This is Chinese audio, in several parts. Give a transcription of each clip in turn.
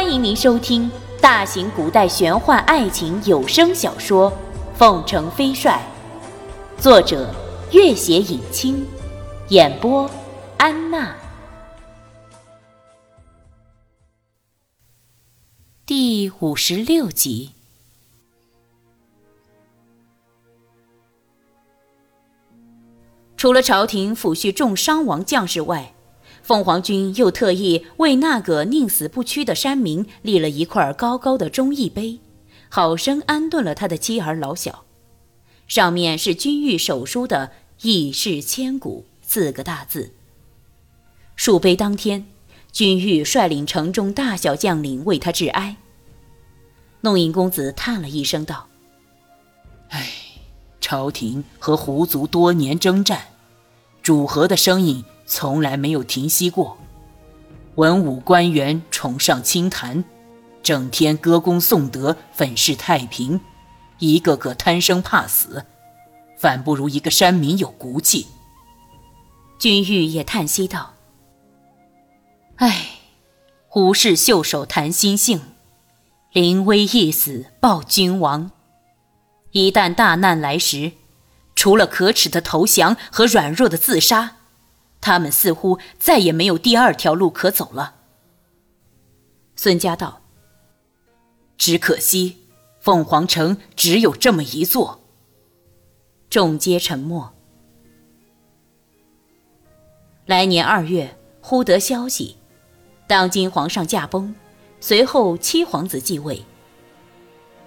欢迎您收听大型古代玄幻爱情有声小说《凤城飞帅》，作者：月写影清，演播：安娜。第五十六集。除了朝廷抚恤重伤亡将士外，凤凰军又特意为那个宁死不屈的山民立了一块高高的忠义碑，好生安顿了他的妻儿老小。上面是君玉手书的“义士千古”四个大字。树碑当天，君玉率领城中大小将领为他致哀。弄影公子叹了一声道：“唉。”朝廷和胡族多年征战，主和的声音从来没有停息过。文武官员崇尚清谈，整天歌功颂德，粉饰太平，一个个贪生怕死，反不如一个山民有骨气。君玉也叹息道：“唉，胡氏袖手谈心性，临危一死报君王。”一旦大难来时，除了可耻的投降和软弱的自杀，他们似乎再也没有第二条路可走了。孙家道：“只可惜，凤凰城只有这么一座。”众皆沉默。来年二月，忽得消息，当今皇上驾崩，随后七皇子继位。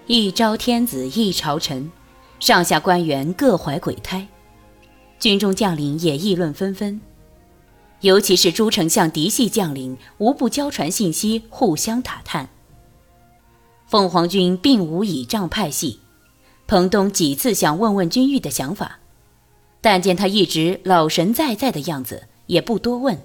一朝天子一朝臣，上下官员各怀鬼胎，军中将领也议论纷纷。尤其是诸丞相嫡系将领，无不交传信息，互相打探。凤凰军并无倚仗派系，彭东几次想问问君玉的想法，但见他一直老神在在的样子，也不多问。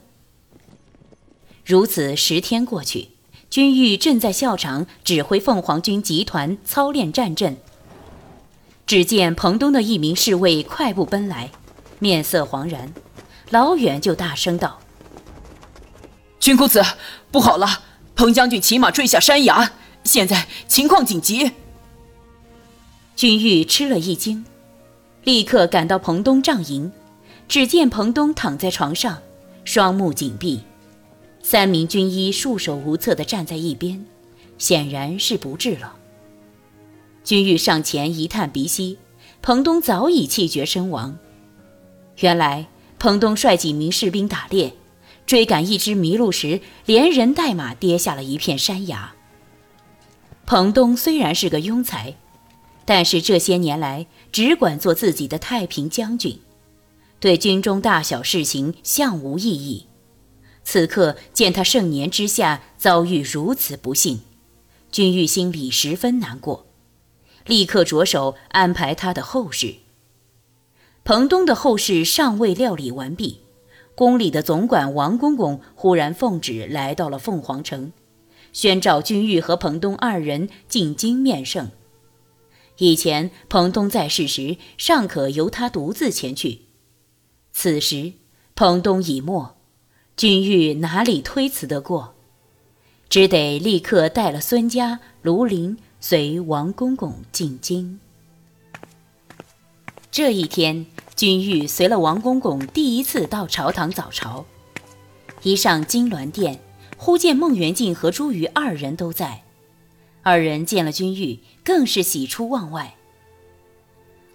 如此十天过去。君玉正在校场指挥凤凰军集团操练战阵，只见彭东的一名侍卫快步奔来，面色惶然，老远就大声道：“君公子，不好了！彭将军骑马坠下山崖，现在情况紧急。”君玉吃了一惊，立刻赶到彭东帐营，只见彭东躺在床上，双目紧闭。三名军医束手无策地站在一边，显然是不治了。君玉上前一探鼻息，彭东早已气绝身亡。原来彭东率几名士兵打猎，追赶一只麋鹿时，连人带马跌下了一片山崖。彭东虽然是个庸才，但是这些年来只管做自己的太平将军，对军中大小事情向无异议。此刻见他盛年之下遭遇如此不幸，君玉心里十分难过，立刻着手安排他的后事。彭东的后事尚未料理完毕，宫里的总管王公公忽然奉旨来到了凤凰城，宣召君玉和彭东二人进京面圣。以前彭东在世时尚可由他独自前去，此时彭东已没。君玉哪里推辞得过，只得立刻带了孙家、卢林随王公公进京。这一天，君玉随了王公公第一次到朝堂早朝，一上金銮殿，忽见孟元敬和朱瑜二人都在。二人见了君玉，更是喜出望外。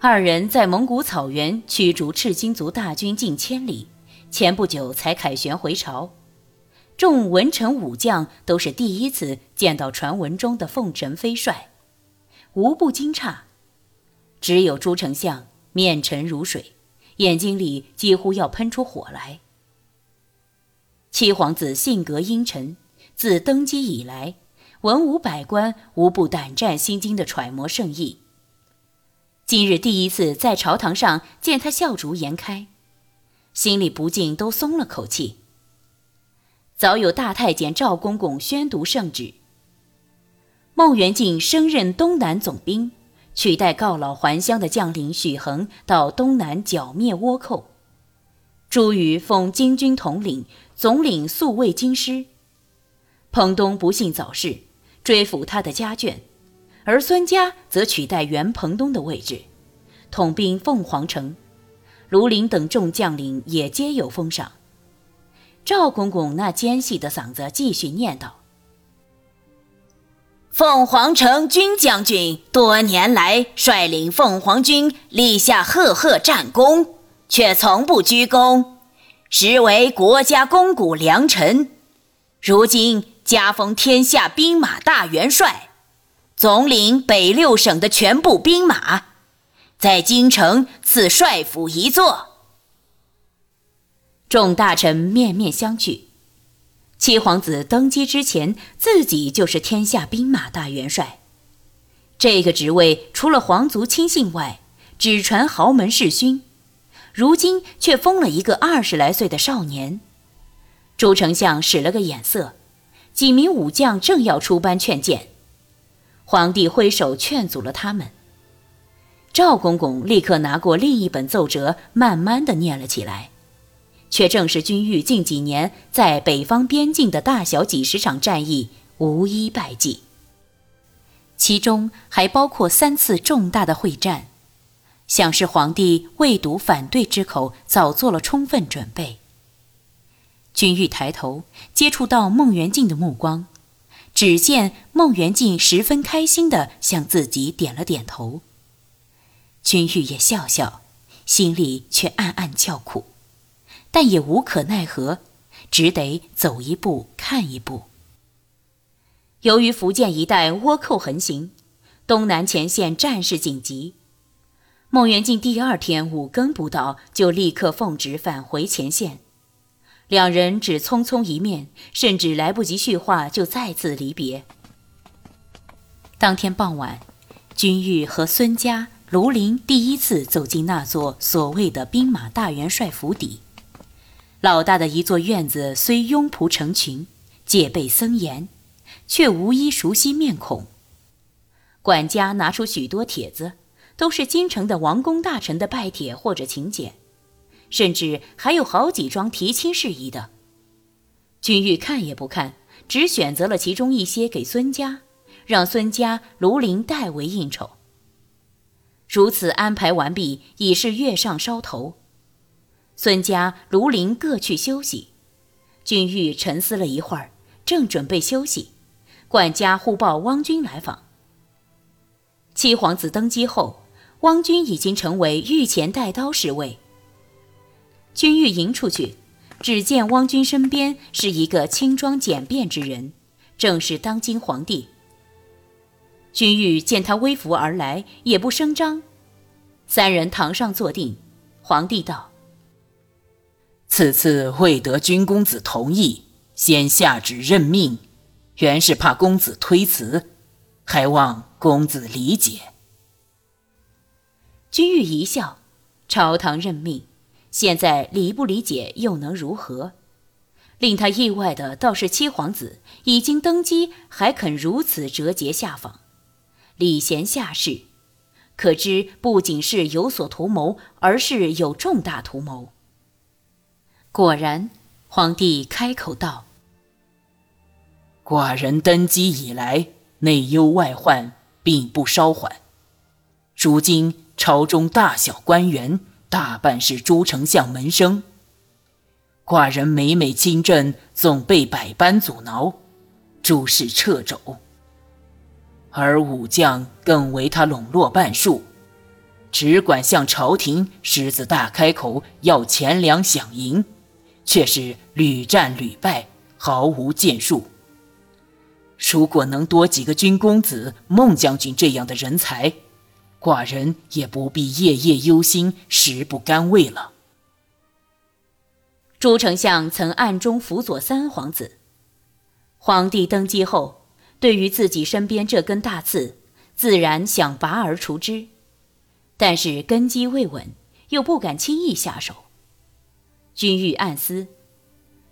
二人在蒙古草原驱逐赤金族大军近千里。前不久才凯旋回朝，众文臣武将都是第一次见到传闻中的凤城飞帅，无不惊诧。只有朱丞相面沉如水，眼睛里几乎要喷出火来。七皇子性格阴沉，自登基以来，文武百官无不胆战心惊的揣摩圣意。今日第一次在朝堂上见他笑逐颜开。心里不禁都松了口气。早有大太监赵公公宣读圣旨，孟元敬升任东南总兵，取代告老还乡的将领许衡到东南剿灭倭寇。朱瑜奉金军统领，总领宿卫京师。彭东不幸早逝，追抚他的家眷，而孙家则取代原彭东的位置，统兵凤凰城。卢林等众将领也皆有封赏。赵公公那尖细的嗓子继续念叨：“凤凰城军将军多年来率领凤凰军立下赫赫战功，却从不居功，实为国家肱骨良臣。如今加封天下兵马大元帅，总领北六省的全部兵马。”在京城赐帅府一座。众大臣面面相觑。七皇子登基之前，自己就是天下兵马大元帅，这个职位除了皇族亲信外，只传豪门世勋。如今却封了一个二十来岁的少年。朱丞相使了个眼色，几名武将正要出班劝谏，皇帝挥手劝阻了他们。赵公公立刻拿过另一本奏折，慢慢的念了起来，却正是君玉近几年在北方边境的大小几十场战役，无一败绩。其中还包括三次重大的会战，想是皇帝未睹反对之口，早做了充分准备。君玉抬头接触到孟元敬的目光，只见孟元敬十分开心的向自己点了点头。君玉也笑笑，心里却暗暗叫苦，但也无可奈何，只得走一步看一步。由于福建一带倭寇横行，东南前线战事紧急，孟元敬第二天五更不到，就立刻奉旨返回前线。两人只匆匆一面，甚至来不及叙话，就再次离别。当天傍晚，君玉和孙家。卢林第一次走进那座所谓的兵马大元帅府邸，老大的一座院子虽拥仆成群，戒备森严，却无一熟悉面孔。管家拿出许多帖子，都是京城的王公大臣的拜帖或者请柬，甚至还有好几桩提亲事宜的。君玉看也不看，只选择了其中一些给孙家，让孙家、卢林代为应酬。如此安排完毕，已是月上梢头。孙家、卢林各去休息。君玉沉思了一会儿，正准备休息，管家忽报汪军来访。七皇子登基后，汪军已经成为御前带刀侍卫。君玉迎出去，只见汪军身边是一个轻装简便之人，正是当今皇帝。君玉见他微服而来，也不声张。三人堂上坐定，皇帝道：“此次未得君公子同意，先下旨任命，原是怕公子推辞，还望公子理解。”君玉一笑：“朝堂任命，现在理不理解又能如何？”令他意外的倒是七皇子已经登基，还肯如此折节下访。礼贤下士，可知不仅是有所图谋，而是有重大图谋。果然，皇帝开口道：“寡人登基以来，内忧外患并不稍缓。如今朝中大小官员大半是朱丞相门生，寡人每每亲政，总被百般阻挠，诸事掣肘。”而武将更为他笼络半数，只管向朝廷狮子大开口要钱粮饷银，却是屡战屡败，毫无建树。如果能多几个军公子、孟将军这样的人才，寡人也不必夜夜忧心、食不甘味了。朱丞相曾暗中辅佐三皇子，皇帝登基后。对于自己身边这根大刺，自然想拔而除之，但是根基未稳，又不敢轻易下手。君玉暗思，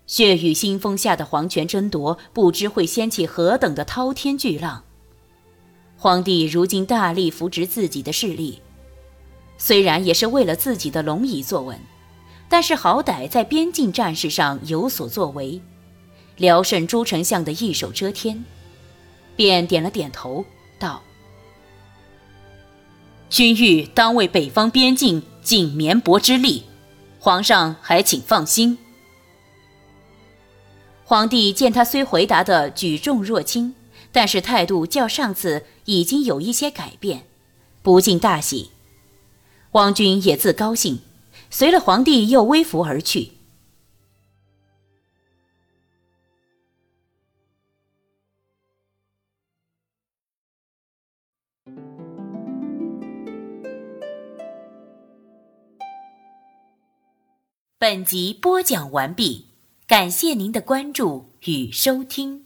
血雨腥风下的皇权争夺，不知会掀起何等的滔天巨浪。皇帝如今大力扶植自己的势力，虽然也是为了自己的龙椅坐稳，但是好歹在边境战事上有所作为。辽胜朱丞相的一手遮天，便点了点头，道：“君玉当为北方边境尽绵薄之力，皇上还请放心。”皇帝见他虽回答的举重若轻，但是态度较上次已经有一些改变，不禁大喜。汪军也自高兴，随了皇帝又微服而去。本集播讲完毕，感谢您的关注与收听。